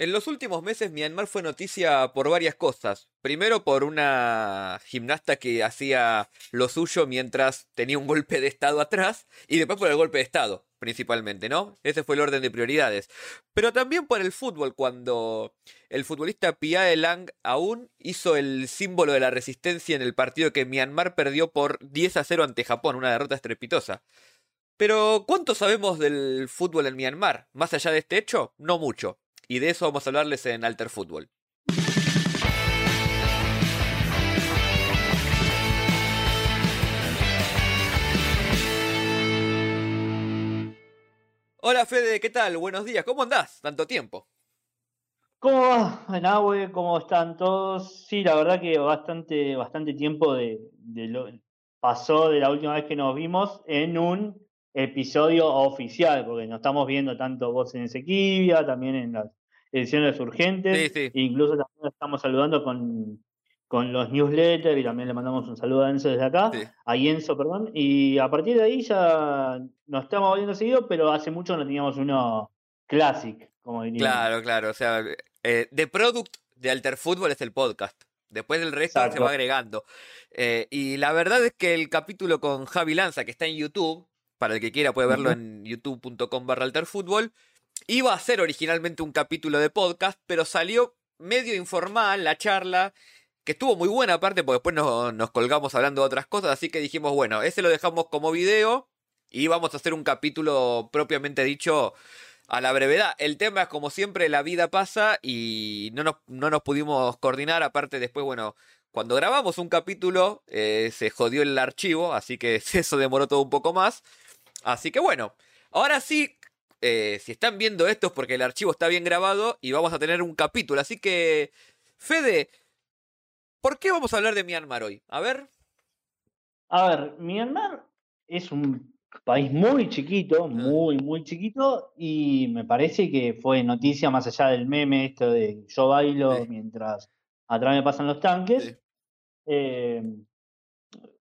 En los últimos meses Myanmar fue noticia por varias cosas. Primero por una gimnasta que hacía lo suyo mientras tenía un golpe de estado atrás y después por el golpe de estado, principalmente, ¿no? Ese fue el orden de prioridades. Pero también por el fútbol, cuando el futbolista Pia Lang aún hizo el símbolo de la resistencia en el partido que Myanmar perdió por 10 a 0 ante Japón, una derrota estrepitosa. Pero, ¿cuánto sabemos del fútbol en Myanmar? Más allá de este hecho, no mucho y de eso vamos a hablarles en Alter Fútbol. Hola Fede, ¿qué tal? Buenos días, ¿cómo andás? Tanto tiempo. ¿Cómo va, Nahue? ¿Cómo están todos? Sí, la verdad que bastante, bastante tiempo de, pasó de la última vez que nos vimos en un episodio oficial, porque nos estamos viendo tanto vos en Esequibia, también en las ediciones urgentes. Incluso también estamos saludando con, con los newsletters y también le mandamos un saludo a Enzo desde acá, a Enzo, perdón. Y a partir de ahí ya nos estamos viendo seguido, pero hace mucho no teníamos uno classic, como diría. Claro, claro. O sea, eh, The Product de Alter Fútbol es el podcast. Después del resto se va agregando. Eh, y la verdad es que el capítulo con Javi Lanza, que está en YouTube, para el que quiera puede verlo en youtube.com barra alterfútbol, Iba a ser originalmente un capítulo de podcast, pero salió medio informal la charla, que estuvo muy buena aparte, porque después nos, colgamos hablando de otras cosas, así que dijimos, bueno, ese lo dejamos como video y vamos a hacer un capítulo propiamente dicho a la brevedad. El tema es como siempre, la vida pasa y no nos, no nos pudimos coordinar, aparte después, bueno, cuando grabamos un capítulo eh, se jodió el archivo, así que eso demoró todo un poco más. Así que bueno, ahora sí, eh, si están viendo esto es porque el archivo está bien grabado y vamos a tener un capítulo. Así que, Fede, ¿por qué vamos a hablar de Myanmar hoy? A ver. A ver, Myanmar es un país muy chiquito, muy, muy chiquito, y me parece que fue noticia más allá del meme esto de yo bailo mientras atrás me pasan los tanques. Eh,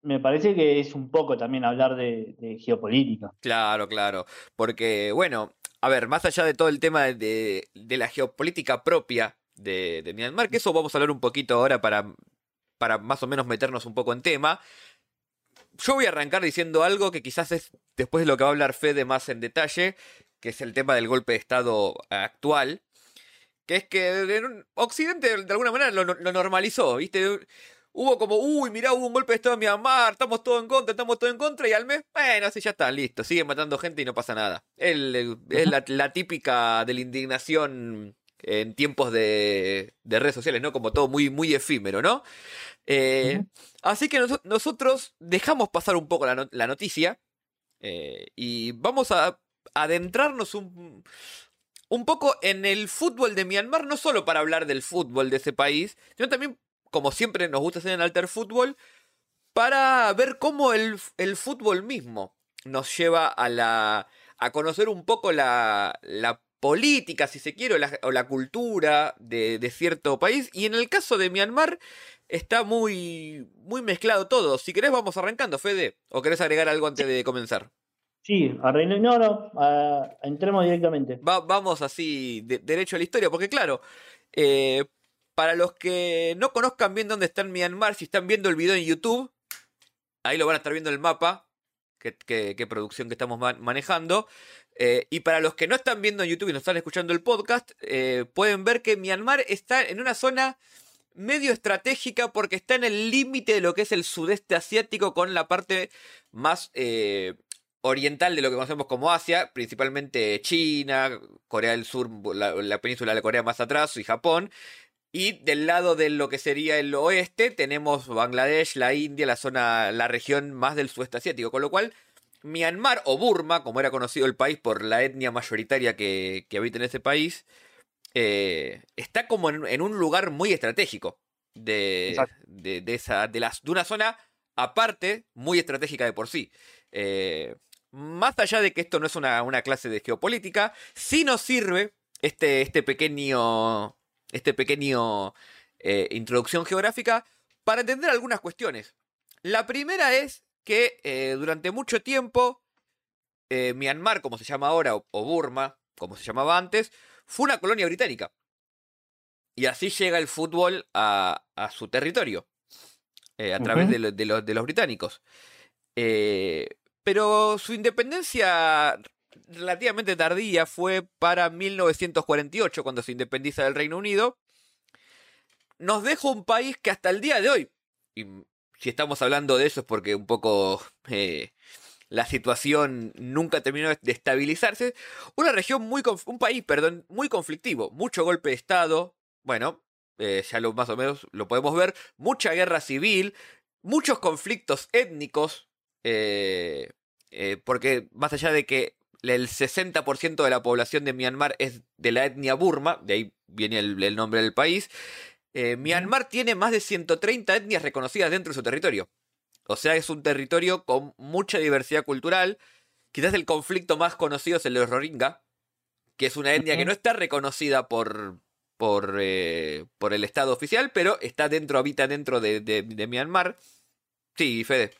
me parece que es un poco también hablar de, geopolítica. Claro, claro. Porque, bueno, a ver, más allá de todo el tema de, la geopolítica propia de, de, Myanmar, que eso vamos a hablar un poquito ahora para, para más o menos meternos un poco en tema. Yo voy a arrancar diciendo algo que quizás es después de lo que va a hablar Fede más en detalle, que es el tema del golpe de Estado actual. Que es que Occidente de alguna manera lo, lo normalizó, ¿viste? Hubo como, uy, mirá, hubo un golpe de Estado en Myanmar, estamos todos en contra, estamos todos en contra, y al mes, bueno, así ya está, listo, siguen matando gente y no pasa nada. es la, típica de la indignación en tiempos de, redes sociales, ¿no? Como todo muy, muy efímero, ¿no? Eh, así que nosotros dejamos pasar un poco la, noticia eh, y vamos a adentrarnos un, un poco en el fútbol de Myanmar, no solo para hablar del fútbol de ese país, sino también como siempre nos gusta hacer en Alter Fútbol, para ver cómo el, fútbol mismo nos lleva a, la, a conocer un poco la, la política, si se quiere, o la, cultura de, de, cierto país. Y en el caso de Myanmar está muy, muy mezclado todo. Si querés vamos arrancando, Fede, o querés agregar algo antes de comenzar. Sí, no, no, entremos directamente. vamos así, derecho a la historia, porque claro, eh, para los que no conozcan bien dónde está Myanmar, si están viendo el video en YouTube, ahí lo van a estar viendo el mapa, qué, producción que estamos manejando. Eh, y para los que no están viendo en YouTube y no están escuchando el podcast, eh, pueden ver que Myanmar está en una zona medio estratégica porque está en el límite de lo que es el sudeste asiático con la parte más eh, oriental de lo que conocemos como Asia, principalmente China, Corea del Sur, la península de Corea más atrás y Japón. Y del lado de lo que sería el oeste tenemos Bangladesh, la India, la zona, la región más del sudeste asiático. Con lo cual, Myanmar o Burma, como era conocido el país por la etnia mayoritaria que, habita en ese país, eh, está como en, un lugar muy estratégico de, de, esa, de, las, de una zona aparte muy estratégica de por sí. Eh, más allá de que esto no es una, una clase de geopolítica, sí nos sirve este, este pequeño este pequeño eh, introducción geográfica para entender algunas cuestiones. La primera es que eh, durante mucho tiempo eh, Myanmar, como se llama ahora, o, Burma, como se llamaba antes, fue una colonia británica. y así llega el fútbol a, su territorio, a través de, los británicos. Pero su independencia relativamente tardía fue para 1948, cuando se independiza del Reino Unido. Nos deja un país que hasta el día de hoy, y si estamos hablando de eso es porque un poco eh, la situación nunca terminó de estabilizarse, una región muy, un país, perdón, muy conflictivo, mucho golpe de Estado, bueno, eh, ya lo más o menos lo podemos ver, mucha guerra civil, muchos conflictos étnicos, eh, porque más allá de que el 60% de la población de Myanmar es de la etnia burma, de ahí viene el, nombre del país. Eh, Myanmar tiene más de 130 etnias reconocidas dentro de su territorio. O sea, es un territorio con mucha diversidad cultural. Quizás el conflicto más conocido es el de los Rohingya, que es una etnia que no está reconocida por, por, eh, por el Estado oficial, pero está dentro, habita dentro de, de Myanmar. Sí, Fede.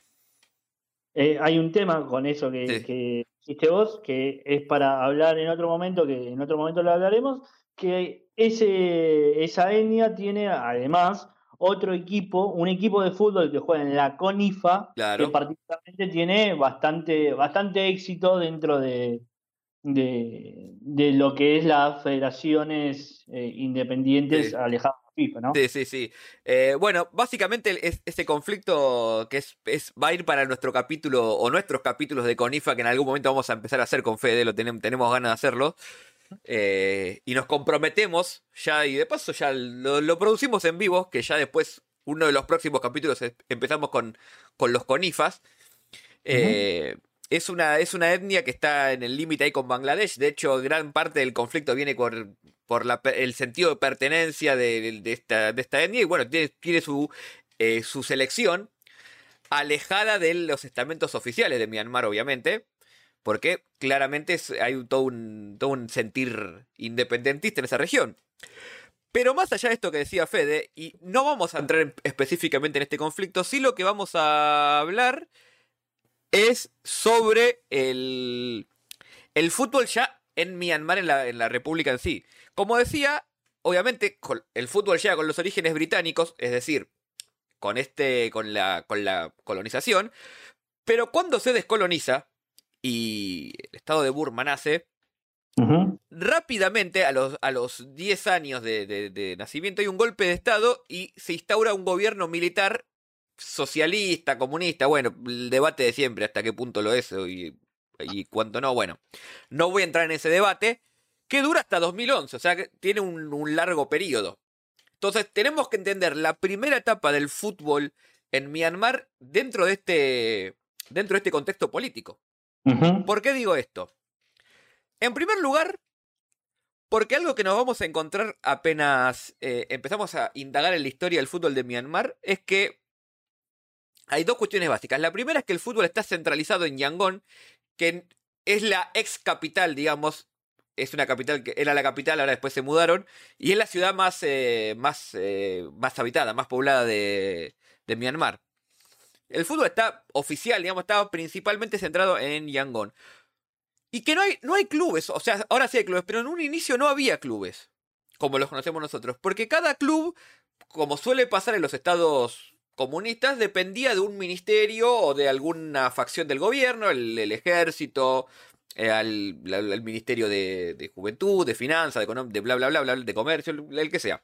Eh, hay un tema con eso que, que hiciste vos, que es para hablar en otro momento, que en otro momento lo hablaremos, que ese, esa etnia tiene además otro equipo, un equipo de fútbol que juega en la CONIFA, que particularmente tiene bastante, bastante éxito dentro de, de, lo que es las federaciones eh, independientes alejadas Sí, sí, sí. Eh, bueno, básicamente es, ese conflicto que es, va a ir para nuestro capítulo o nuestros capítulos de Conifa que en algún momento vamos a empezar a hacer con Fede, lo tenemos, tenemos ganas de hacerlo. Eh, y nos comprometemos ya, y de paso ya lo, producimos en vivo, que ya después, uno de los próximos capítulos empezamos con, con los Conifas. Eh, es una, es una etnia que está en el límite ahí con Bangladesh. De hecho, gran parte del conflicto viene por, por el sentido de pertenencia de, esta, de esta etnia. Y bueno, tiene, su, eh, su selección alejada de los estamentos oficiales de Myanmar, obviamente. Porque claramente hay todo un, todo un sentir independentista en esa región. Pero más allá de esto que decía Fede, y no vamos a entrar específicamente en este conflicto, sí lo que vamos a hablar es sobre el, el fútbol ya en Myanmar, en la, en la República en sí. Como decía, obviamente el fútbol llega con los orígenes británicos, es decir, con, este, con, la, con la colonización, pero cuando se descoloniza y el estado de Burma nace, rápidamente, a los, a los 10 años de, de, nacimiento, hay un golpe de estado y se instaura un gobierno militar socialista, comunista, bueno, el debate de siempre, hasta qué punto lo es y, y cuánto no, bueno, no voy a entrar en ese debate, que dura hasta 2011, o sea, que tiene un, largo periodo. Entonces, tenemos que entender la primera etapa del fútbol en Myanmar dentro de este, dentro de este contexto político. ¿Por qué digo esto? En primer lugar, porque algo que nos vamos a encontrar apenas eh, empezamos a indagar en la historia del fútbol de Myanmar es que hay dos cuestiones básicas. La primera es que el fútbol está centralizado en Yangon, que es la ex capital, digamos. Es una capital que era la capital, ahora después se mudaron. Y es la ciudad más, eh, más, eh, más habitada, más poblada de, de Myanmar. El fútbol está oficial, digamos, está principalmente centrado en Yangon. Y que no hay, no hay clubes, o sea, ahora sí hay clubes, pero en un inicio no había clubes, como los conocemos nosotros. Porque cada club, como suele pasar en los estados comunistas dependía de un ministerio o de alguna facción del gobierno, el, ejército, eh, ministerio de, juventud, de finanzas, de, de, bla, bla, bla, bla, de comercio, el, que sea.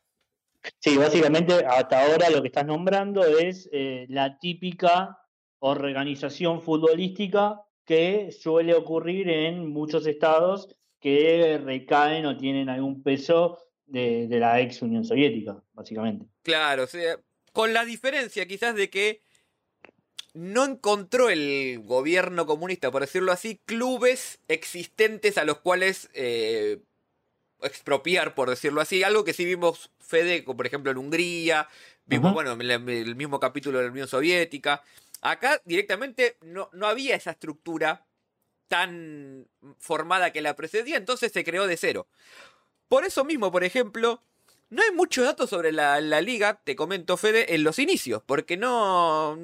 Sí, básicamente hasta ahora lo que estás nombrando es eh, la típica organización futbolística que suele ocurrir en muchos estados que recaen o tienen algún peso de, de la ex Unión Soviética, básicamente. Claro, o sea, con la diferencia quizás de que no encontró el gobierno comunista, por decirlo así, clubes existentes a los cuales eh, expropiar, por decirlo así. Algo que sí vimos Fede, por ejemplo, en Hungría, vimos, bueno, el, mismo capítulo de la Unión Soviética. Acá directamente no, no había esa estructura tan formada que la precedía, entonces se creó de cero. Por eso mismo, por ejemplo, no hay muchos datos sobre la, liga, te comento Fede, en los inicios, porque no,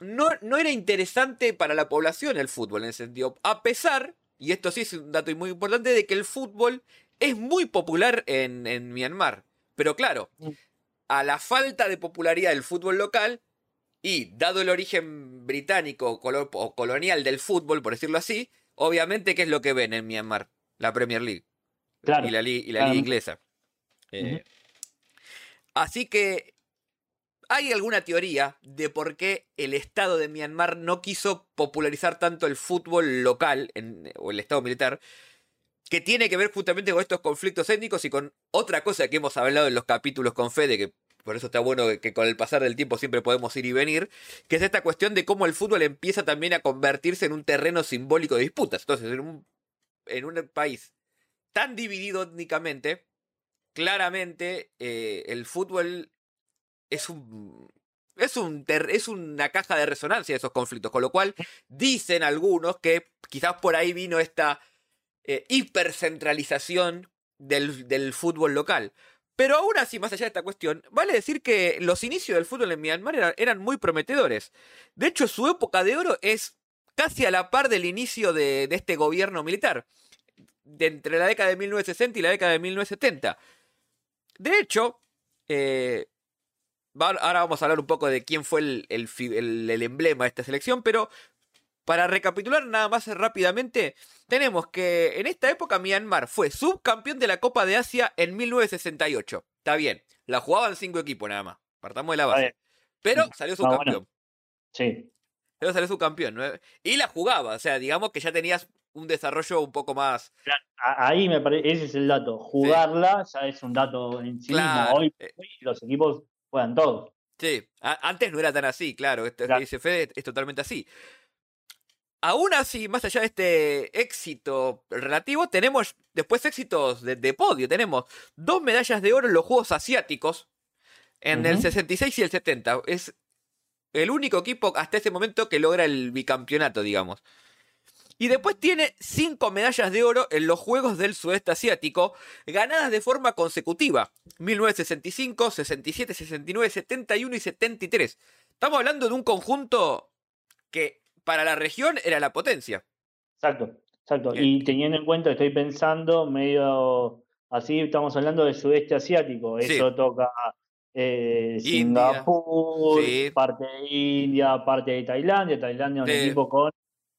no, no era interesante para la población el fútbol en ese sentido. A pesar, y esto sí es un dato muy importante, de que el fútbol es muy popular en, en Myanmar. Pero claro, a la falta de popularidad del fútbol local y dado el origen británico colo- o colonial del fútbol, por decirlo así, obviamente, ¿qué es lo que ven en Myanmar? La Premier League Claro. y la, li- y la Claro. liga inglesa. Eh, Así que hay alguna teoría de por qué el Estado de Myanmar no quiso popularizar tanto el fútbol local en- o el Estado militar, que tiene que ver justamente con estos conflictos étnicos y con otra cosa que hemos hablado en los capítulos con Fede, que por eso está bueno que con el pasar del tiempo siempre podemos ir y venir, que es esta cuestión de cómo el fútbol empieza también a convertirse en un terreno simbólico de disputas. Entonces, en un, en un país tan dividido étnicamente, claramente eh, el fútbol es un es un es una caja de resonancia de esos conflictos, con lo cual dicen algunos que quizás por ahí vino esta eh, hipercentralización del, del fútbol local. Pero aún así, más allá de esta cuestión, vale decir que los inicios del fútbol en Myanmar era- eran muy prometedores. De hecho, su época de oro es casi a la par del inicio de, de este gobierno militar, de entre la década de 1960 y la década de 1970. De hecho, eh, ahora vamos a hablar un poco de quién fue el, el fi- el- el emblema de esta selección, pero para recapitular nada más rápidamente, tenemos que en esta época Myanmar fue subcampeón de la Copa de Asia en 1968. Está bien, la jugaban cinco equipos nada más, partamos de la base. Pero Mm, salió bueno. subcampeón. Sí. Pero salió subcampeón. ¿no? Y la jugaba, o sea, digamos que ya tenías un desarrollo un poco más... Ahí me parece, ese es el dato. Jugarla ya es un dato en sí Claro, mismo. Hoy, eh. hoy los equipos juegan todos. Sí, antes no era tan así, claro, esto que Claro. dice Fede es totalmente así. Aún así, más allá de este éxito relativo, tenemos después éxitos de, de podio. Tenemos dos medallas de oro en los Juegos Asiáticos en el Ujú. 66 y el 70. Es el único equipo hasta ese momento que logra el bicampeonato, digamos. Y después tiene cinco medallas de oro en los Juegos del Sudeste Asiático, ganadas de forma consecutiva. 1965, 67, 69, 71 y 73. Estamos hablando de un conjunto que para la región era la potencia. Exacto, exacto. Bien. Y teniendo en cuenta, estoy pensando medio así, estamos hablando del sudeste asiático. Sí. Eso toca eh. Singapur, Sí. parte de India, parte de Tailandia. Tailandia es un equipo con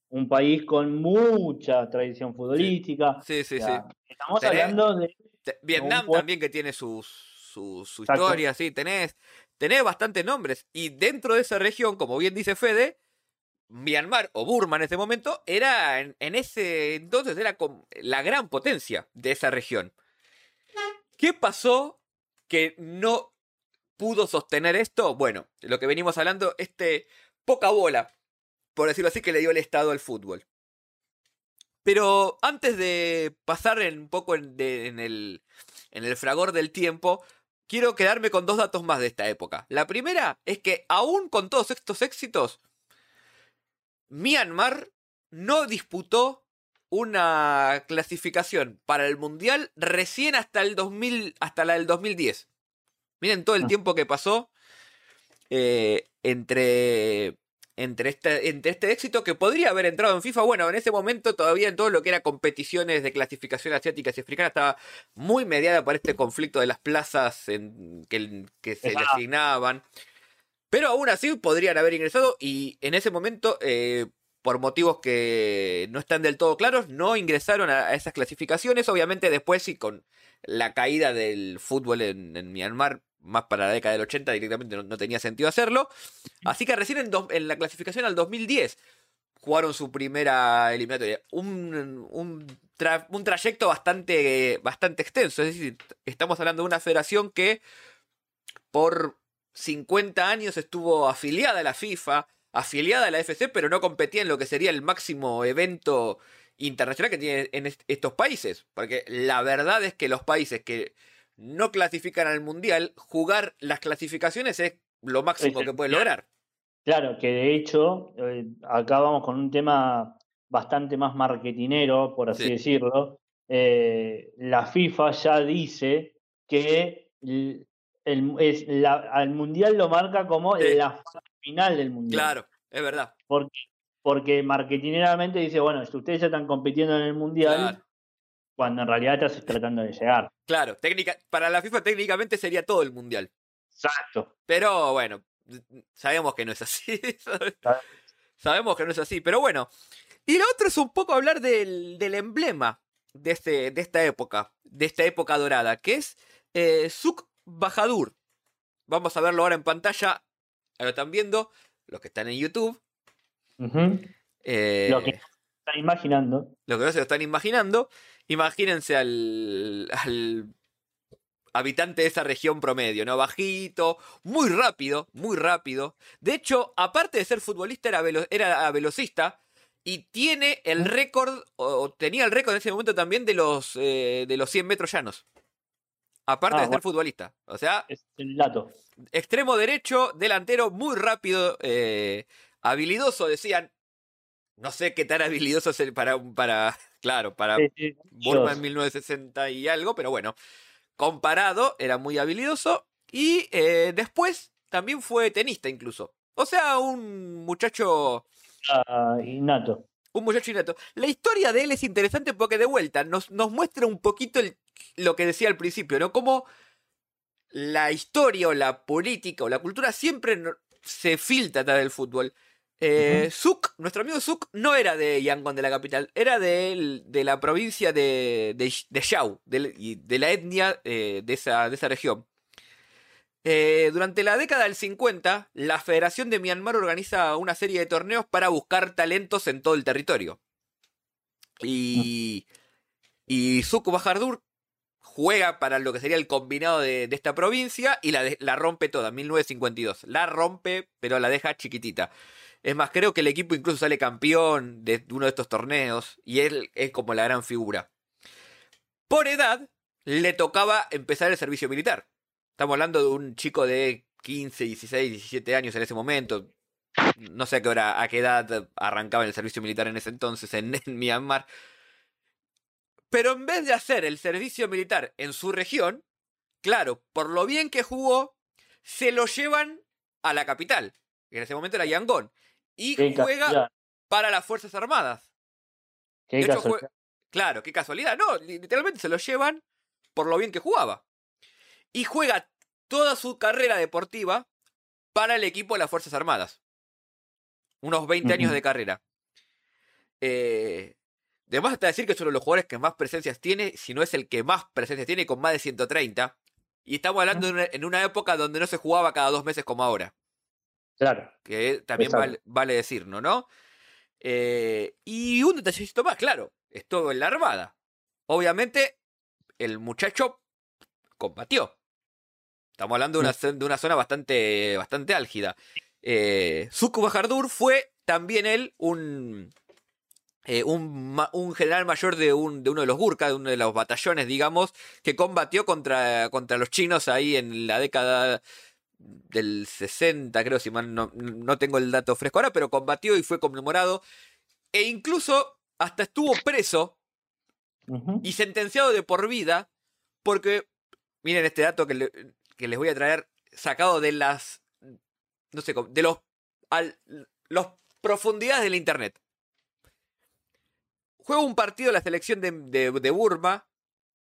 un país con mucha tradición futbolística. Sí, sí, O sea, sí. Estamos Tenés- hablando de Te- Vietnam también que tiene su, su, su historia, sí, tenés, tenés bastantes nombres. Y dentro de esa región, como bien dice Fede, Myanmar o Burma en ese momento era, en, en ese entonces, era la gran potencia de esa región. ¿Qué pasó que no pudo sostener esto? Bueno, lo que venimos hablando, este poca bola, por decirlo así, que le dio el Estado al fútbol. Pero antes de pasar en, un poco en, de- en el, en el fragor del tiempo, quiero quedarme con dos datos más de esta época. La primera es que aún con todos estos éxitos, Myanmar no disputó una clasificación para el Mundial recién hasta el 2000, hasta la del 2010. Miren todo el Ah. tiempo que pasó eh, entre, entre, este, entre este éxito que podría haber entrado en FIFA. Bueno, en ese momento todavía en todo lo que era competiciones de clasificación asiáticas y africanas estaba muy mediada por este conflicto de las plazas en, que, que se le Exacto. asignaban. Pero aún así podrían haber ingresado y en ese momento, eh, por motivos que no están del todo claros, no ingresaron a, a esas clasificaciones. Obviamente después sí con la caída del fútbol en, en Myanmar, más para la década del 80 directamente no, tenía sentido hacerlo. Así que recién en, la clasificación al 2010 jugaron su primera eliminatoria. Un, un, un trayecto bastante, bastante extenso. Es decir, estamos hablando de una federación que por 50 años estuvo afiliada a la FIFA, afiliada a la FC, pero no competía en lo que sería el máximo evento internacional que tiene en est- estos países. Porque la verdad es que los países que no clasifican al mundial, jugar las clasificaciones es lo máximo que pueden lograr. Claro, que de hecho, eh, acá vamos con un tema bastante más marketinero, por así Sí. decirlo. Eh, la FIFA ya dice que el, el- es la- al Mundial lo marca como Sí. la fase final del Mundial. Claro, es verdad. Porque, porque marketineramente dice, bueno, si ustedes ya están compitiendo en el Mundial, Claro. Cuando en realidad estás tratando de llegar. Claro, técnica, para la FIFA técnicamente sería todo el mundial. Exacto. Pero bueno, sabemos que no es así. sabemos que no es así, pero bueno. Y lo otro es un poco hablar del, del emblema de, este, de esta época, de esta época dorada, que es eh, Suk Bajadur. Vamos a verlo ahora en pantalla. Lo están viendo los que están en YouTube. Eh, lo que están imaginando. Lo que no se lo están imaginando. Imagínense al, al habitante de esa región promedio, ¿no? Bajito, muy rápido, muy rápido. De hecho, aparte de ser futbolista, era, era velocista y tiene el récord, o tenía el récord en ese momento también de los, eh, de los 100 metros llanos. Aparte ah, de ser futbolista. O sea, es el dato. extremo derecho, delantero, muy rápido, eh, habilidoso, decían. No sé qué tan habilidoso es el para, para claro, para Burma en 1960 y algo, pero bueno, comparado, era muy habilidoso. Y eh, después también fue tenista incluso. O sea, un muchacho... Ah, innato. Un muchacho innato. La historia de él es interesante porque de vuelta nos, nos muestra un poquito lo que decía al principio, ¿no? Como la historia o la política o la cultura siempre se filtra atrás del fútbol. Eh, nuestro amigo Suk, no era de Yangon, de la capital, era de, la provincia de, de, de de, de, la etnia eh, de, esa, región. Eh, durante la década del 50, la Federación de Myanmar organiza una serie de torneos para buscar talentos en todo el territorio. Y, Suk Bahardur juega para lo que sería el combinado de, esta provincia y la, la rompe toda, 1952. La rompe, pero la deja chiquitita. Es más, creo que el equipo incluso sale campeón de uno de estos torneos y él es como la gran figura. Por edad, le tocaba empezar el servicio militar. Estamos hablando de un chico de 15, 16, 17 años en ese momento. No sé a qué hora, a qué edad arrancaba el servicio militar en ese entonces en, en Myanmar. Pero en vez de hacer el servicio militar en su región, claro, por lo bien que jugó, se lo llevan a la capital, en ese momento era Yangon y juega para las Fuerzas Armadas. Claro, qué casualidad. No, literalmente se lo llevan por lo bien que jugaba. Y juega toda su carrera deportiva para el equipo de las Fuerzas Armadas. Unos 20 años de carrera. Eh, Además, hasta decir que es uno de los jugadores que más presencias tiene, si no es el que más presencias tiene, con más de 130. Y estamos hablando en una época donde no se jugaba cada dos meses como ahora. Claro. Que también vale, decir, ¿no? Eh, y un detallecito más, claro, estuvo en la armada. Obviamente, el muchacho combatió. Estamos hablando de una, de una zona bastante, bastante álgida. Eh, Zuko fue también él un, eh, un, un, general mayor de, un, de uno de los Gurkha, de uno de los batallones, digamos, que combatió contra, contra los chinos ahí en la década del 60, creo, si mal no, no tengo el dato fresco ahora, pero combatió y fue conmemorado. E incluso hasta estuvo preso y sentenciado de por vida, porque, miren este dato que, que, les voy a traer, sacado de las, no sé, de los, al, los profundidades del Internet. Juega un partido de la selección de, de, de Burma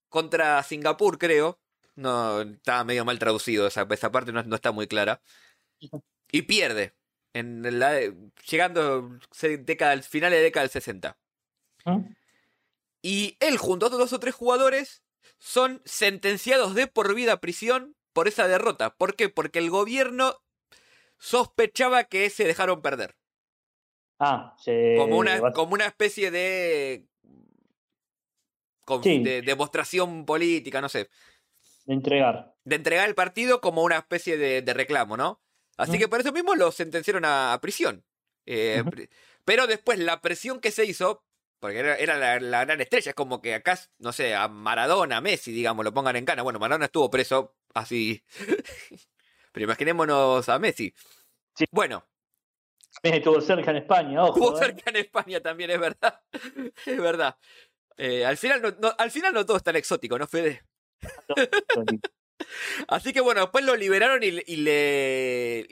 contra Singapur, creo, no, estaba medio mal traducido, esa, esa parte no, está muy clara. Y pierde. En la, llegando década, al final de década del 60. ¿Ah? Y él, junto a otros dos o tres jugadores, son sentenciados de por vida a prisión por esa derrota. ¿Por qué? Porque el gobierno sospechaba que se dejaron perder. Ah, Como una, como una especie de, de demostración política, no sé. De entregar. De entregar el partido como una especie de, reclamo, ¿no? Así que por eso mismo lo sentenciaron a, prisión. Eh, pero después la presión que se hizo, porque era, la, gran estrella, es como que acá, no sé, a Maradona, a Messi, digamos, lo pongan en cana. Bueno, Maradona estuvo preso así. pero imaginémonos a Messi. Sí. Bueno. Estuvo cerca en España, ojo. Estuvo ¿eh? cerca en España también, es verdad. es verdad. Eh, al, final no, al final no todo es tan exótico, ¿no, Fede? Así que bueno, después lo liberaron y, le,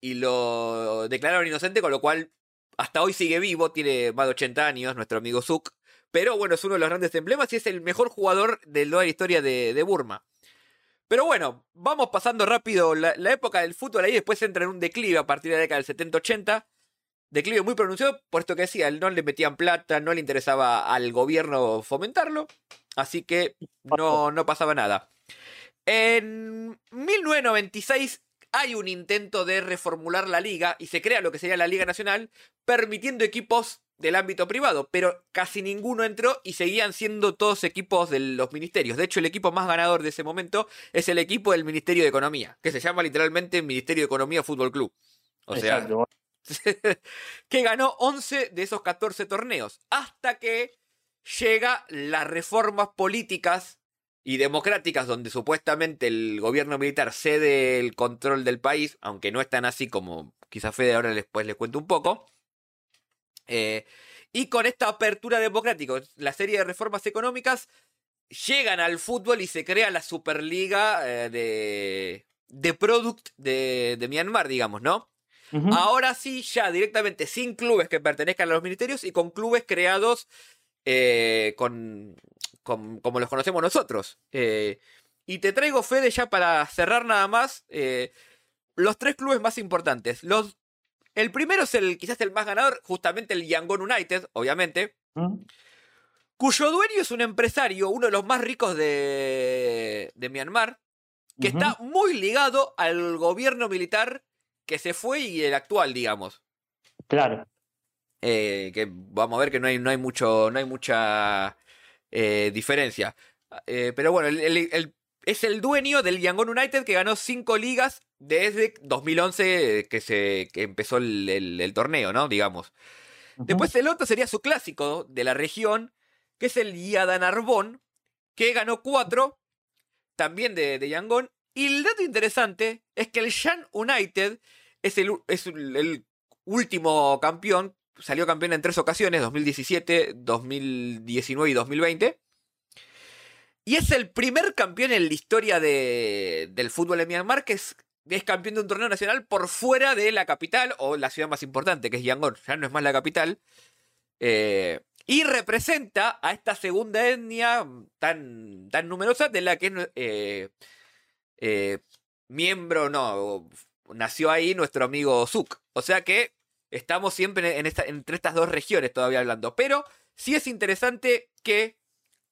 y, lo declararon inocente, con lo cual hasta hoy sigue vivo, tiene más de 80 años, nuestro amigo Zuck, pero bueno, es uno de los grandes emblemas y es el mejor jugador de la historia de, Burma. Pero bueno, vamos pasando rápido la, época del fútbol ahí, después entra en un declive a partir de la década del 70-80. Declive muy pronunciado, puesto que decía, no le metían plata, no le interesaba al gobierno fomentarlo, así que no, no pasaba nada. En 1996 hay un intento de reformular la liga y se crea lo que sería la Liga Nacional, permitiendo equipos del ámbito privado, pero casi ninguno entró y seguían siendo todos equipos de los ministerios. De hecho, el equipo más ganador de ese momento es el equipo del Ministerio de Economía, que se llama literalmente Ministerio de Economía Fútbol Club. O sea, que ganó 11 de esos 14 torneos, hasta que llega las reformas políticas y democráticas donde supuestamente el gobierno militar cede el control del país, aunque no es tan así como quizá Fede ahora después les cuento un poco. Eh, y con esta apertura democrática, la serie de reformas económicas llegan al fútbol y se crea la Superliga eh, de, de Product de, de Myanmar, digamos, ¿no? Ahora sí, ya directamente sin clubes que pertenezcan a los ministerios y con clubes creados eh, con, como los conocemos nosotros. Eh, y te traigo, Fede, ya para cerrar nada más, eh, los tres clubes más importantes. Los, el primero es el quizás el más ganador, justamente el Yangon United, obviamente. Mm. Cuyo dueño es un empresario, uno de los más ricos de, de Myanmar, que está muy ligado al gobierno militar que se fue y el actual, digamos. Claro. Eh, que vamos a ver que no hay, no hay mucho, no hay mucha eh, diferencia. Eh, pero bueno, es el dueño del Yangon United que ganó cinco ligas desde 2011 que, se, que empezó el, torneo, ¿no? Digamos. Después el otro sería su clásico de la región, que es el Yadanarbon, que ganó cuatro, también de, de Yangon. Y el dato interesante es que el Yan United es el, es el último campeón salió campeón en tres ocasiones, 2017, 2019 y 2020. Y es el primer campeón en la historia del fútbol en Myanmar que es, campeón de un torneo nacional por fuera de la capital o la ciudad más importante, que es Yangon. Ya no es más la capital. Eh, y representa a esta segunda etnia tan, tan numerosa de la que es eh, eh, miembro, no, nació ahí nuestro amigo Suk. O sea que Estamos siempre en esta, entre estas dos regiones todavía hablando. Pero sí es interesante que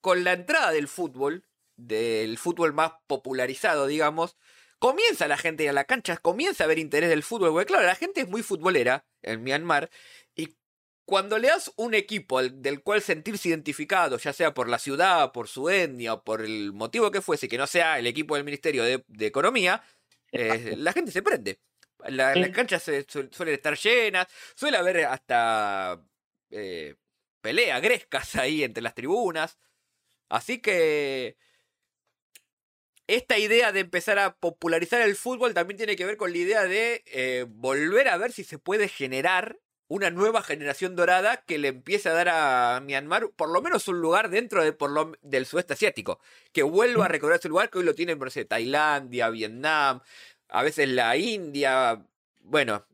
con la entrada del fútbol, del fútbol más popularizado, digamos, comienza la gente a ir a la cancha, comienza a haber interés del fútbol. Porque claro, la gente es muy futbolera en Myanmar. Y cuando le das un equipo del cual sentirse identificado, ya sea por la ciudad, por su etnia o por el motivo que fuese, que no sea el equipo del Ministerio de, Economía, eh, la gente se prende. Las canchas suelen estar llenas, suele haber hasta eh, peleas grescas ahí entre las tribunas. Así que esta idea de empezar a popularizar el fútbol también tiene que ver con la idea de eh, volver a ver si se puede generar una nueva generación dorada que le empiece a dar a Myanmar por lo menos un lugar dentro de, por del sudeste asiático, que vuelva a recordar ese lugar que hoy lo tienen, por ejemplo, Tailandia, Vietnam, a veces la India, bueno,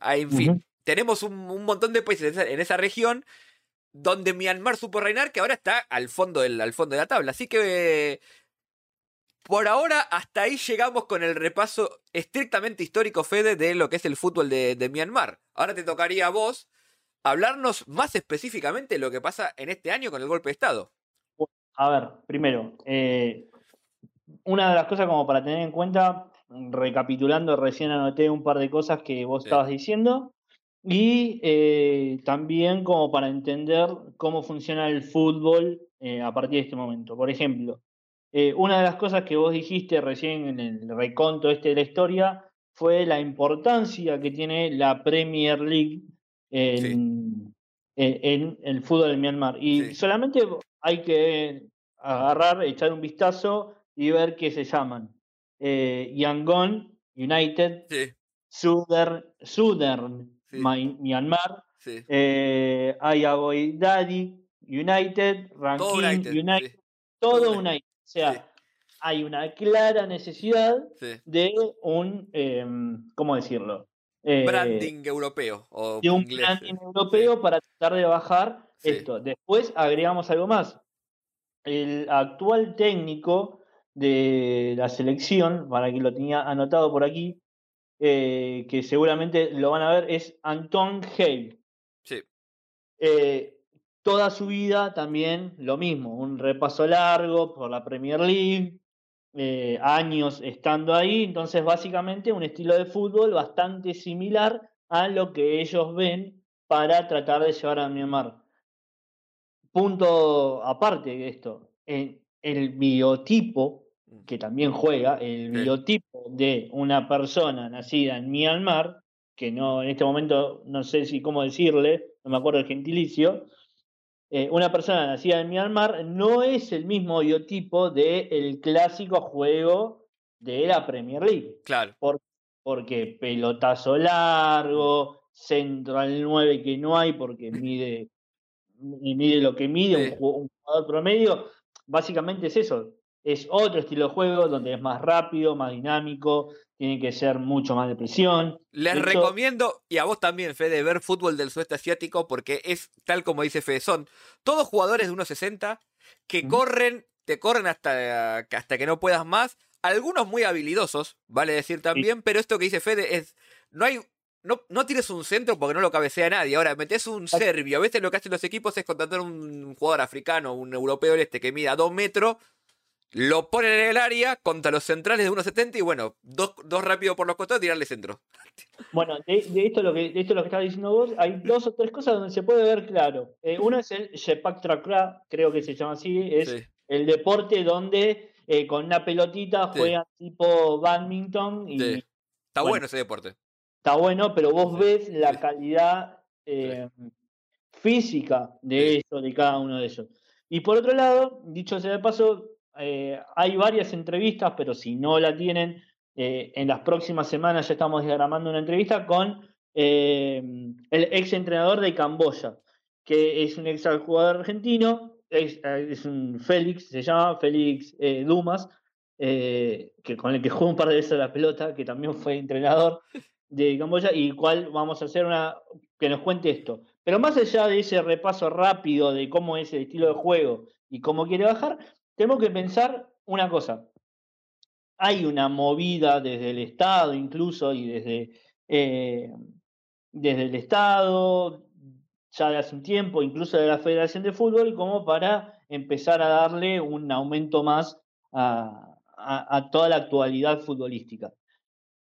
en fin, tenemos un, montón de países en esa, región donde Myanmar supo reinar que ahora está al fondo, del, al fondo de la tabla. Así que por ahora hasta ahí llegamos con el repaso estrictamente histórico, Fede, de lo que es el fútbol de, Myanmar. Ahora te tocaría a vos hablarnos más específicamente de lo que pasa en este año con el golpe de Estado. A ver, primero, eh, una de las cosas como para tener en cuenta, recapitulando, recién anoté un par de cosas que vos estabas diciendo. Y eh, también como para entender cómo funciona el fútbol eh, a partir de este momento. Por ejemplo, eh, una de las cosas que vos dijiste recién en el reconto este de la historia fue la importancia que tiene la Premier League en, el fútbol de Myanmar. Y solamente hay que agarrar, echar un vistazo y ver qué se llaman eh, Yangon United, Southern, Southern Myanmar, eh, United, Ranking United, todo United. O sea, hay una clara necesidad de un, em, ¿cómo decirlo? Eh, branding europeo. de un branding europeo para tratar de bajar Esto. Después agregamos algo más. El actual técnico de la selección, para que lo tenía anotado por aquí, eh, que seguramente lo van a ver, es Anton Hale. Sí. Eh, toda su vida también lo mismo, un repaso largo por la Premier League, eh, años estando ahí, entonces básicamente un estilo de fútbol bastante similar a lo que ellos ven para tratar de llevar a Myanmar. Punto aparte de esto, el biotipo mm. que también juega, el biotipo de una persona nacida en Myanmar, que no en este momento no sé si cómo decirle, no me acuerdo el gentilicio, eh, una persona nacida en Myanmar no es el mismo biotipo del clásico juego de la Premier League. Claro. porque pelotazo largo, centro al 9 que no hay porque mide, y mide lo que mide un, jugador promedio. Básicamente es eso. Es otro estilo de juego donde es más rápido, más dinámico, tiene que ser mucho más de presión. Les recomiendo, y a vos también, Fede, ver fútbol del sudeste asiático porque es tal como dice Fede, son todos jugadores de 1.60 que corren, te corren hasta, hasta que no puedas más. Algunos muy habilidosos, vale decir también, pero esto que dice Fede es, no hay no, no tienes un centro porque no lo cabecea nadie. Ahora, metes un serbio. A veces lo que hacen los equipos es contratar un jugador africano, un europeo del este que mida dos metros lo ponen en el área contra los centrales de 1.70 y bueno, dos, dos rápido por los costados y tirarle centro. Bueno, de, esto lo que, de esto lo que estás diciendo vos, hay dos o tres cosas donde se puede ver claro. Eh, uno es el Shepak Trakra, creo que se llama así, es el deporte donde eh, con una pelotita juegan tipo badminton. Y, Está bueno, ese deporte. Está bueno, pero vos ves la calidad eh, física de eso, de cada uno de ellos. Y por otro lado, dicho sea de paso, eh, hay varias entrevistas, pero si no la tienen, eh, en las próximas semanas ya estamos diagramando una entrevista con el ex entrenador de Camboya, que es un ex jugador argentino, es, un Félix, se llama Félix Dumas, que con el que jugó un par de veces la pelota, que también fue entrenador de Camboya, y cual vamos a hacer una que nos cuente esto. Pero más allá de ese repaso rápido de cómo es el estilo de juego y cómo quiere bajar, tenemos que pensar una cosa. Hay una movida desde el Estado incluso y desde, eh, desde el Estado, ya de hace un tiempo, incluso de la Federación de Fútbol, como para empezar a darle un aumento más a, a toda la actualidad futbolística.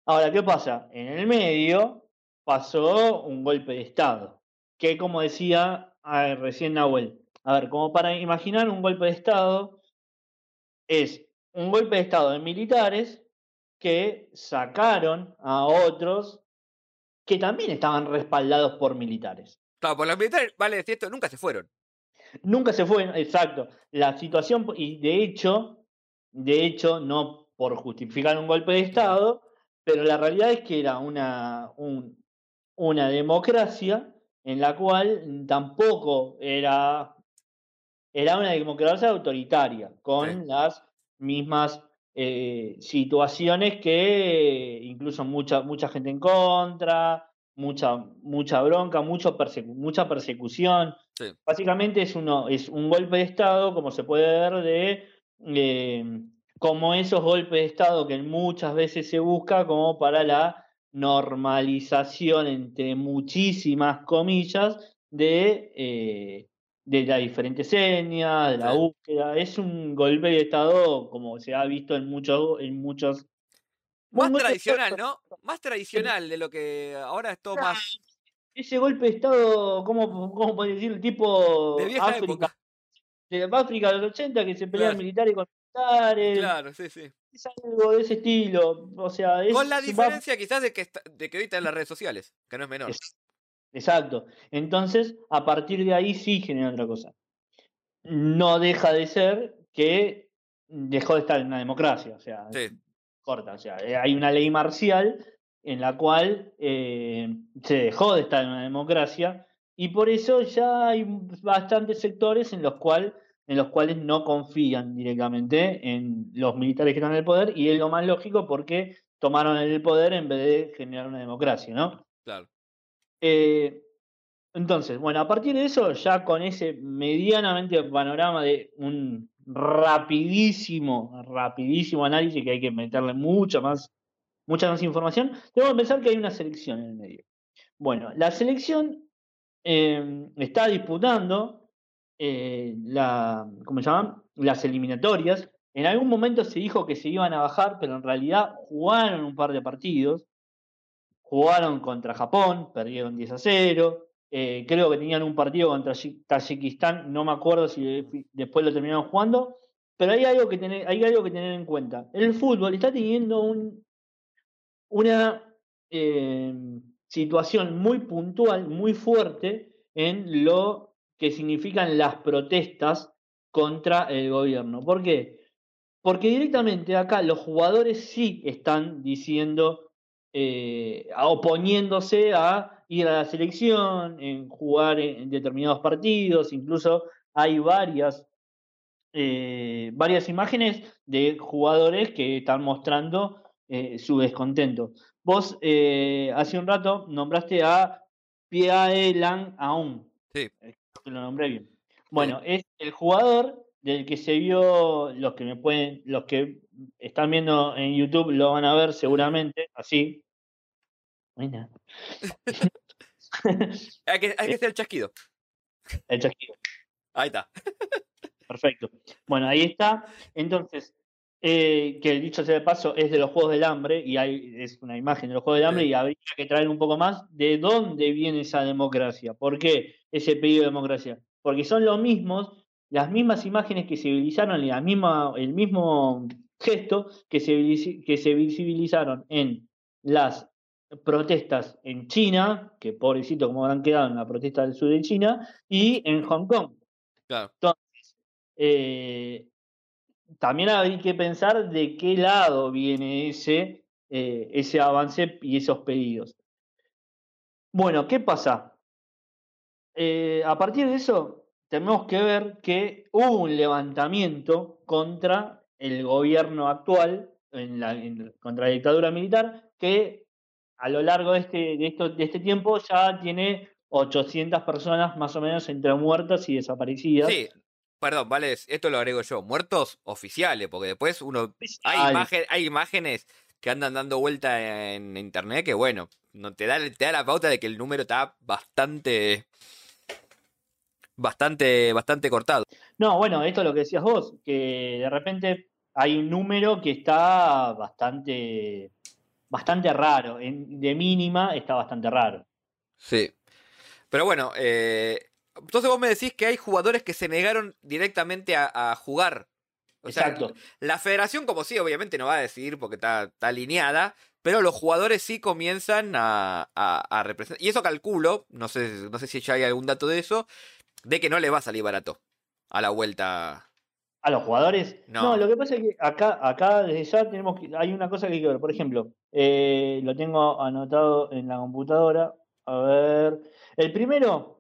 Ahora, ¿qué pasa? En el medio pasó un golpe de Estado, que como decía recién Nahuel, a ver, como para imaginar un golpe de Estado, es un golpe de Estado de militares que sacaron a otros que también estaban respaldados por militares. Claro, por los militares, vale decir esto, nunca se fueron. Nunca se fueron, exacto. La situación, y de hecho, de hecho, no por justificar un golpe de Estado, pero la realidad es que era una, una democracia en la cual tampoco era era una democracia autoritaria, con las mismas eh, situaciones que incluso mucha, mucha gente en contra, mucha, mucha bronca, mucha persecución. Básicamente es, uno, es un golpe de Estado, como se puede ver, de eh, como esos golpes de Estado que muchas veces se busca como para la normalización, entre muchísimas comillas, de eh, de las diferentes señas, de la búsqueda. Es un golpe de estado como se ha visto en muchos, en muchos. Más tradicional, ¿no? Más tradicional de lo que ahora es todo más. Ese golpe de estado, ¿cómo, cómo puede decir? Tipo de vieja África. Época. De África de los 80 que se pelean militares con militares. Claro, sí, sí. Es algo de ese estilo. O sea, Con la diferencia quizás de que, de que ahorita en las redes sociales, que no es menor. Exacto. Entonces, a partir de ahí sí genera otra cosa. No deja de ser que dejó de estar en una democracia, o sea, corta, o sea, eh, hay una ley marcial en la cual eh, se dejó de estar en una democracia y por eso ya hay bastantes sectores en los, cual, en los cuales no confían directamente en los militares que están en el poder y es lo más lógico porque tomaron el poder en vez de generar una democracia, ¿no? Claro. Eh, Entonces, bueno, a partir de eso, ya con ese medianamente panorama de un rapidísimo, rapidísimo análisis que hay que meterle mucha más, mucha más información, tengo que pensar que hay una selección en el medio. Bueno, la selección eh, está disputando eh, ¿cómo se llaman? las eliminatorias. En algún momento se dijo que se iban a bajar, pero en realidad jugaron un par de partidos. Jugaron contra Japón, perdieron 10 a 0. Eh, creo que tenían un partido contra Tayikistán, no me acuerdo si después lo terminaron jugando, pero hay algo que tener, hay algo que tener en cuenta. El fútbol está teniendo un, una eh, situación muy puntual, muy fuerte en lo que significan las protestas contra el gobierno. ¿Por qué? Porque directamente acá los jugadores sí están diciendo, eh, oponiéndose a ir a la selección, en jugar en, determinados partidos, incluso hay varias, eh, varias imágenes de jugadores que están mostrando eh, su descontento. Vos hace un rato nombraste a Pierre Lang Aung. Sí. Lo nombré bien. Bueno, es el jugador del que se vio, los que me pueden, los que están viendo en YouTube lo van a ver seguramente, así. Bueno. hay, que, hay que hacer el chasquido. El chasquido. Ahí está. Perfecto. Bueno, ahí está. Entonces, eh, que dicho sea de paso, es de los Juegos del Hambre, y hay, es una imagen de los Juegos del Hambre, y habría que traer un poco más de dónde viene esa democracia. ¿Por qué ese pedido de democracia? porque son los mismos, las mismas imágenes que se visibilizaron, la misma, el mismo gesto que se, que se visibilizaron en las protestas en China, que pobrecito como habrán quedado en la protesta del sur de China, y en Hong Kong. Entonces, eh, también hay que pensar de qué lado viene ese, eh, ese avance y esos pedidos. Bueno, ¿qué pasa? Eh, a partir de eso, tenemos que ver que hubo un levantamiento contra el gobierno actual, en la, contra la dictadura militar, que a lo largo de este, de, esto, de este tiempo ya tiene 800 personas más o menos entre muertas y desaparecidas. Sí, perdón, vale, esto lo agrego yo, muertos oficiales, porque después uno hay, hay imágenes que andan dando vuelta en internet que bueno, no te da, te da la pauta de que el número está bastante bastante, bastante cortado. No, bueno, esto es lo que decías vos, que de repente hay un número que está bastante, bastante raro. En, de mínima está bastante raro. Sí. Pero bueno, eh, entonces vos me decís que hay jugadores que se negaron directamente a, jugar. Exacto. la federación, como sí, obviamente no va a decidir porque está, está alineada, pero los jugadores sí comienzan a, a, representar. Y eso calculo, no sé, no sé si ya hay algún dato de eso, de que no le va a salir barato a la vuelta. ¿A los jugadores? No, lo que pasa es que acá, acá desde ya tenemos que, hay una cosa que hay que ver. Por ejemplo, eh, lo tengo anotado en la computadora. A ver. El primero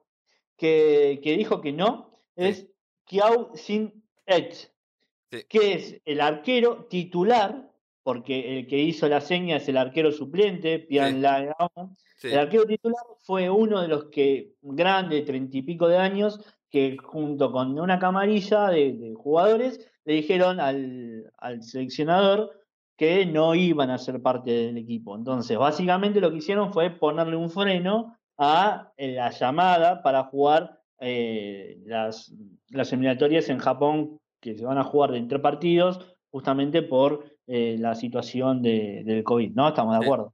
que, dijo que no es Kiao Sin Ech, que es el arquero titular, porque el que hizo la seña es el arquero suplente, Pian el arquero titular fue uno de los que, grande, treinta y pico de años, que junto con una camarilla de, jugadores le dijeron al, seleccionador que no iban a ser parte del equipo. Entonces, básicamente lo que hicieron fue ponerle un freno a eh, la llamada para jugar eh, las, las eliminatorias en Japón, que se van a jugar de entre partidos, justamente por eh, la situación del COVID, ¿no? Estamos de acuerdo.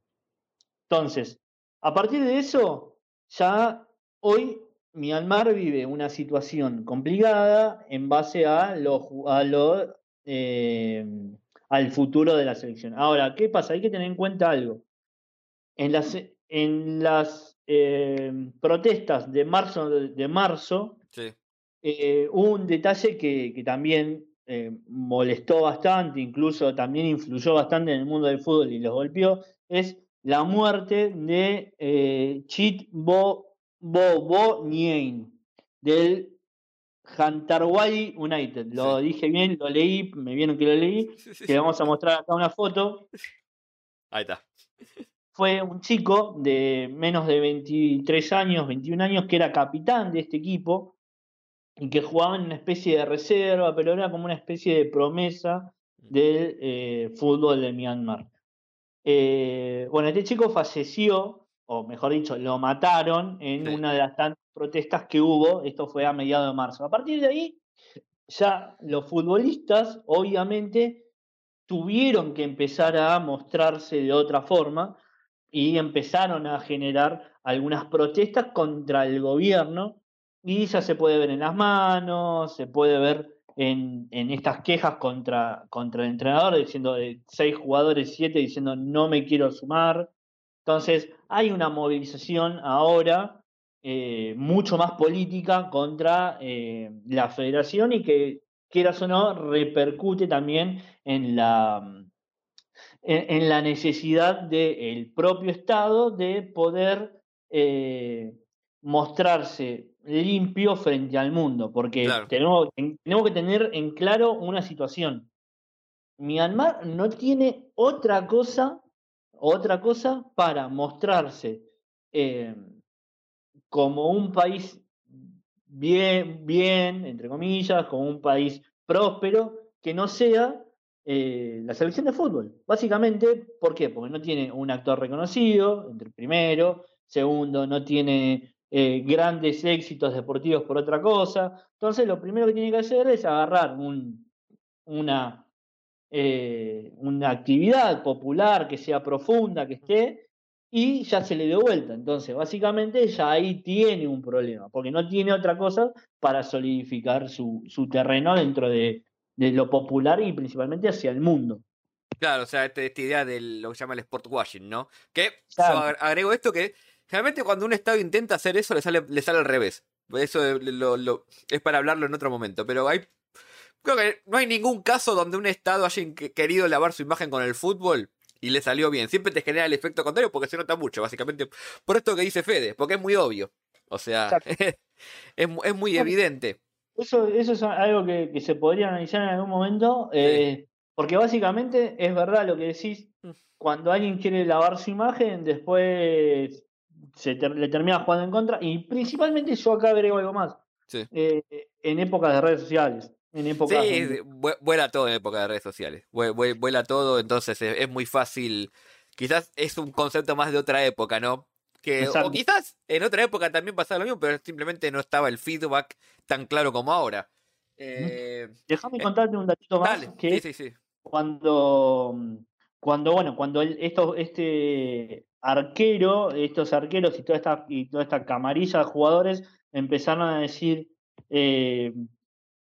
Entonces, a partir de eso, ya hoy Myanmar vive una situación complicada en base a lo, a lo eh, al futuro de la selección. Ahora, ¿qué pasa? Hay que tener en cuenta algo. En las, en las eh, protestas de marzo, de marzo eh, hubo un detalle que, que también molestó bastante, incluso también influyó bastante en el mundo del fútbol y los golpeó, es la muerte de eh, Chit Bo, Bo, Nien, del Hantarwadi United. Lo dije bien, lo leí, me vieron que lo leí. que vamos a mostrar acá una foto. Ahí está. Fue un chico de menos de 23 años, 21 años, que era capitán de este equipo y que jugaba en una especie de reserva, pero era como una especie de promesa del eh, fútbol de Myanmar. Eh, bueno, este chico falleció, o mejor dicho, lo mataron en una de las tantas protestas que hubo, esto fue a mediados de marzo. A partir de ahí, ya los futbolistas, obviamente, tuvieron que empezar a mostrarse de otra forma y empezaron a generar algunas protestas contra el gobierno y ya se puede ver en las manos, se puede ver en, estas quejas contra, contra el entrenador, diciendo de seis jugadores, siete diciendo no me quiero sumar. Entonces, hay una movilización ahora eh, mucho más política contra eh, la federación y que, quieras o no, repercute también en la, en, la necesidad del propio Estado de poder eh, mostrarse limpio frente al mundo, porque tenemos, tenemos que tener en claro una situación. Myanmar no tiene otra cosa, otra cosa para mostrarse eh, como un país bien, bien, entre comillas, como un país próspero, que no sea eh, la selección de fútbol. Básicamente, ¿por qué? Porque no tiene un actor reconocido, entre primero, segundo, no tiene eh, grandes éxitos deportivos por otra cosa. Entonces, lo primero que tiene que hacer es agarrar una, eh, una actividad popular que sea profunda, que esté, y ya se le dio vuelta. Entonces, básicamente, ya ahí tiene un problema, porque no tiene otra cosa para solidificar su, terreno dentro de, lo popular y principalmente hacia el mundo. Claro, o sea, este, esta, idea de lo que se llama el sport washing, ¿no? Que yo agrego esto que Generalmente cuando un Estado intenta hacer eso le sale, le sale al revés. Eso es para hablarlo en otro momento. Pero hay. Creo que no hay ningún caso donde un Estado haya querido lavar su imagen con el fútbol y le salió bien. Siempre te genera el efecto contrario porque se nota mucho, básicamente. Por esto que dice Fede, porque es muy obvio. O sea, es, muy evidente. Eso, eso es algo que, se podría analizar en algún momento. Eh, porque básicamente es verdad lo que decís. Mm. Cuando alguien quiere lavar su imagen, después se le termina jugando en contra. Y principalmente yo acá agrego algo más. Eh, en épocas de redes sociales. En épocas sí, vuela todo en épocas de redes sociales. Vuela todo, entonces es, muy fácil. Quizás es un concepto más de otra época, ¿no? Que, o quizás en otra época también pasaba lo mismo, pero simplemente no estaba el feedback tan claro como ahora. Eh, Déjame eh, contarte un datito más. que sí, sí, sí. Cuando, cuando, bueno, cuando esto, este arquero, estos arqueros y toda esta, y toda esta camarilla de jugadores empezaron a decir, eh,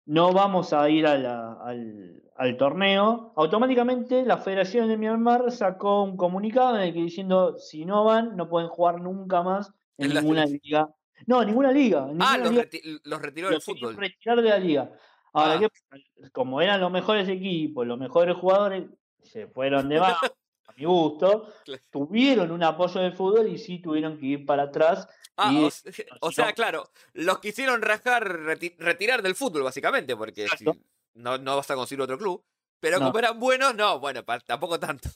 no vamos a ir al, torneo, automáticamente la Federación de Myanmar sacó un comunicado en el que diciendo, si no van, no pueden jugar nunca más en, ninguna liga. No, ninguna liga. ah, los, retiró del fútbol. retirar de la liga. Ahora, ah. como eran los mejores equipos, los mejores jugadores, se fueron de baja. A mi gusto, tuvieron un apoyo del fútbol y sí tuvieron que ir para atrás. Ah, o, sea, claro, los quisieron rajar, retirar del fútbol, básicamente, porque no, no vas a conseguir otro club. Pero como eran buenos, no, bueno, tampoco tanto.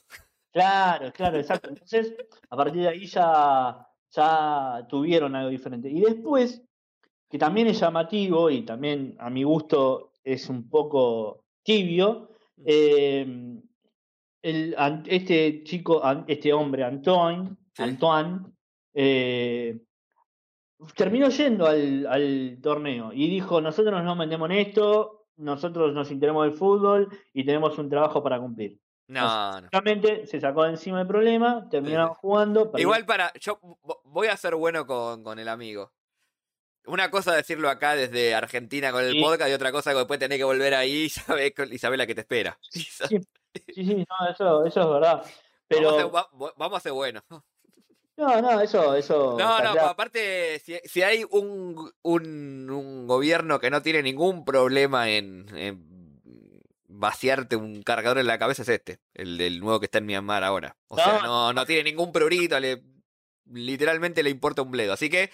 Claro, claro, exacto. Entonces, a partir de ahí ya, ya tuvieron algo diferente. Y después, que también es llamativo y también a mi gusto es un poco tibio, mm. Eh, este chico, este hombre, Antoine, Antoine, eh, terminó yendo al, torneo y dijo, nosotros no en esto, nosotros nos interemos del fútbol y tenemos un trabajo para cumplir. No, no. se sacó de encima el problema, terminaron jugando. Igual para, yo voy a ser bueno con, el amigo. Una cosa decirlo acá desde Argentina con el podcast y otra cosa que después tenés que volver ahí y sabés, la que te espera. Sí, sí, no, eso, eso es verdad. Pero... Vamos a ser, buenos. No, no, eso, eso. No, no, aparte, si, hay un, un, gobierno que no tiene ningún problema en, vaciarte un cargador en la cabeza, es este, el del nuevo que está en Myanmar ahora. O sea, no, no tiene ningún prurito, le, literalmente le importa un bledo. Así que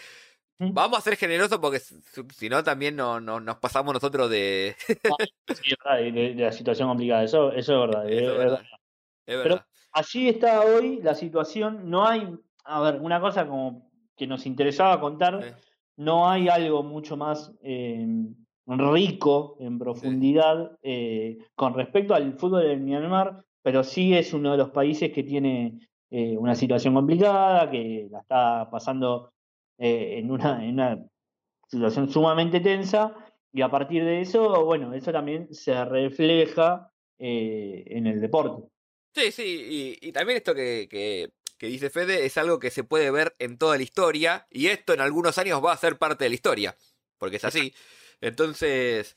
Vamos a ser generosos porque si no también no, nos pasamos nosotros de... sí, de, la situación complicada, eso, eso es verdad. Es, verdad. Es verdad. Allí está hoy la situación, no hay, a ver, una cosa como que nos interesaba contar, no hay algo mucho más eh, rico en profundidad eh, con respecto al fútbol de Myanmar, pero sí es uno de los países que tiene eh, una situación complicada, que la está pasando en, una, en una situación sumamente tensa, y a partir de eso, bueno, eso también se refleja en el deporte. Sí, sí, y, también esto que, que, dice Fede es algo que se puede ver en toda la historia, y esto en algunos años va a ser parte de la historia, porque es así. Entonces,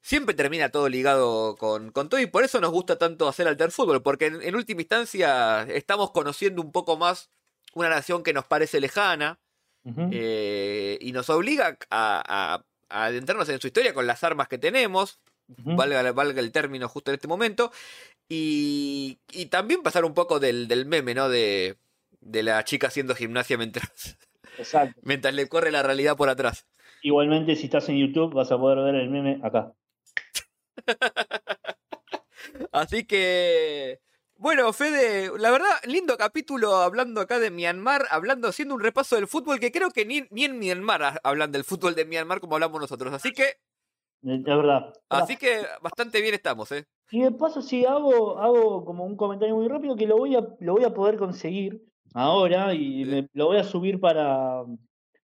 siempre termina todo ligado con, con, todo y por eso nos gusta tanto hacer alter fútbol, porque en, última instancia estamos conociendo un poco más una nación que nos parece lejana eh, y nos obliga a, adentrarnos en su historia con las armas que tenemos, valga, valga, el término justo en este momento, y, y también pasar un poco del, del meme, ¿no? De, de la chica haciendo gimnasia mientras, mientras le corre la realidad por atrás. Igualmente, si estás en YouTube, vas a poder ver el meme acá. Así que. Bueno, Fede, la verdad, lindo capítulo hablando acá de Myanmar, hablando, haciendo un repaso del fútbol, que creo que ni, ni en Myanmar hablan del fútbol de Myanmar como hablamos nosotros. Así que. Es verdad. Así que bastante bien estamos, ¿eh? Y de paso, si hago, hago como un comentario muy rápido que lo voy a, lo voy a poder conseguir ahora y lo voy a subir para,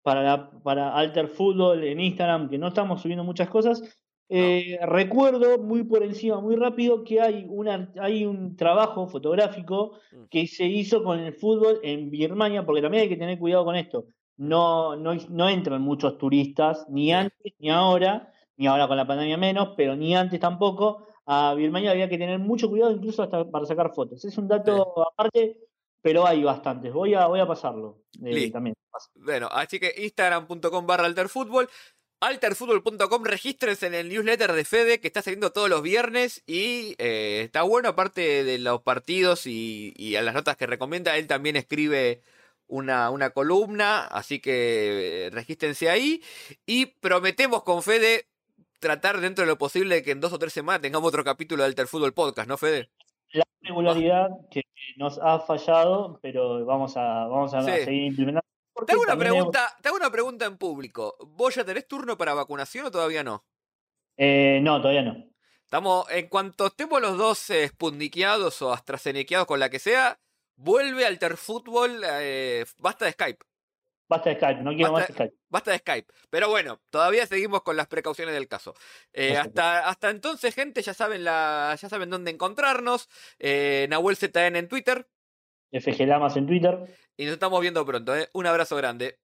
para, para Alter Fútbol en Instagram, que no estamos subiendo muchas cosas. Eh, recuerdo muy por encima, muy rápido, que hay, una, hay un trabajo fotográfico mm. que se hizo con el fútbol en Birmania, porque también hay que tener cuidado con esto. No, no, no entran muchos turistas, ni antes ni ahora, ni ahora con la pandemia menos, pero ni antes tampoco. A Birmania había que tener mucho cuidado, incluso hasta para sacar fotos. Es un dato aparte pero hay bastantes. Voy a, voy a pasarlo eh, también. Bueno, así que instagram.com barra alterfútbol. Alterfútbol.com, regístrense en el newsletter de Fede que está saliendo todos los viernes y eh, está bueno, aparte de los partidos y, y, a las notas que recomienda, él también escribe una, una columna, así que eh, regístrense ahí y prometemos con Fede tratar dentro de lo posible que en dos o tres semanas tengamos otro capítulo de Alterfútbol Podcast, ¿no, Fede? la regularidad que nos ha fallado, pero vamos a, vamos a seguir implementando. Te hago, una pregunta, te hago una pregunta en público. ¿Vos ya tenés turno para vacunación o todavía no? Eh, no, todavía no. Estamos, en cuanto estemos los dos eh, o AstraZenequeados con la que sea, vuelve Alterfútbol, eh, basta de Skype. Basta de Skype, no quiero más Skype. Basta de Skype. Pero bueno, todavía seguimos con las precauciones del caso. Eh, hasta, hasta entonces, gente, ya saben, la, ya saben dónde encontrarnos. Eh, Nahuel ZN en Twitter. FG Lamas en Twitter. Y nos estamos viendo pronto. ¿eh? Un abrazo grande.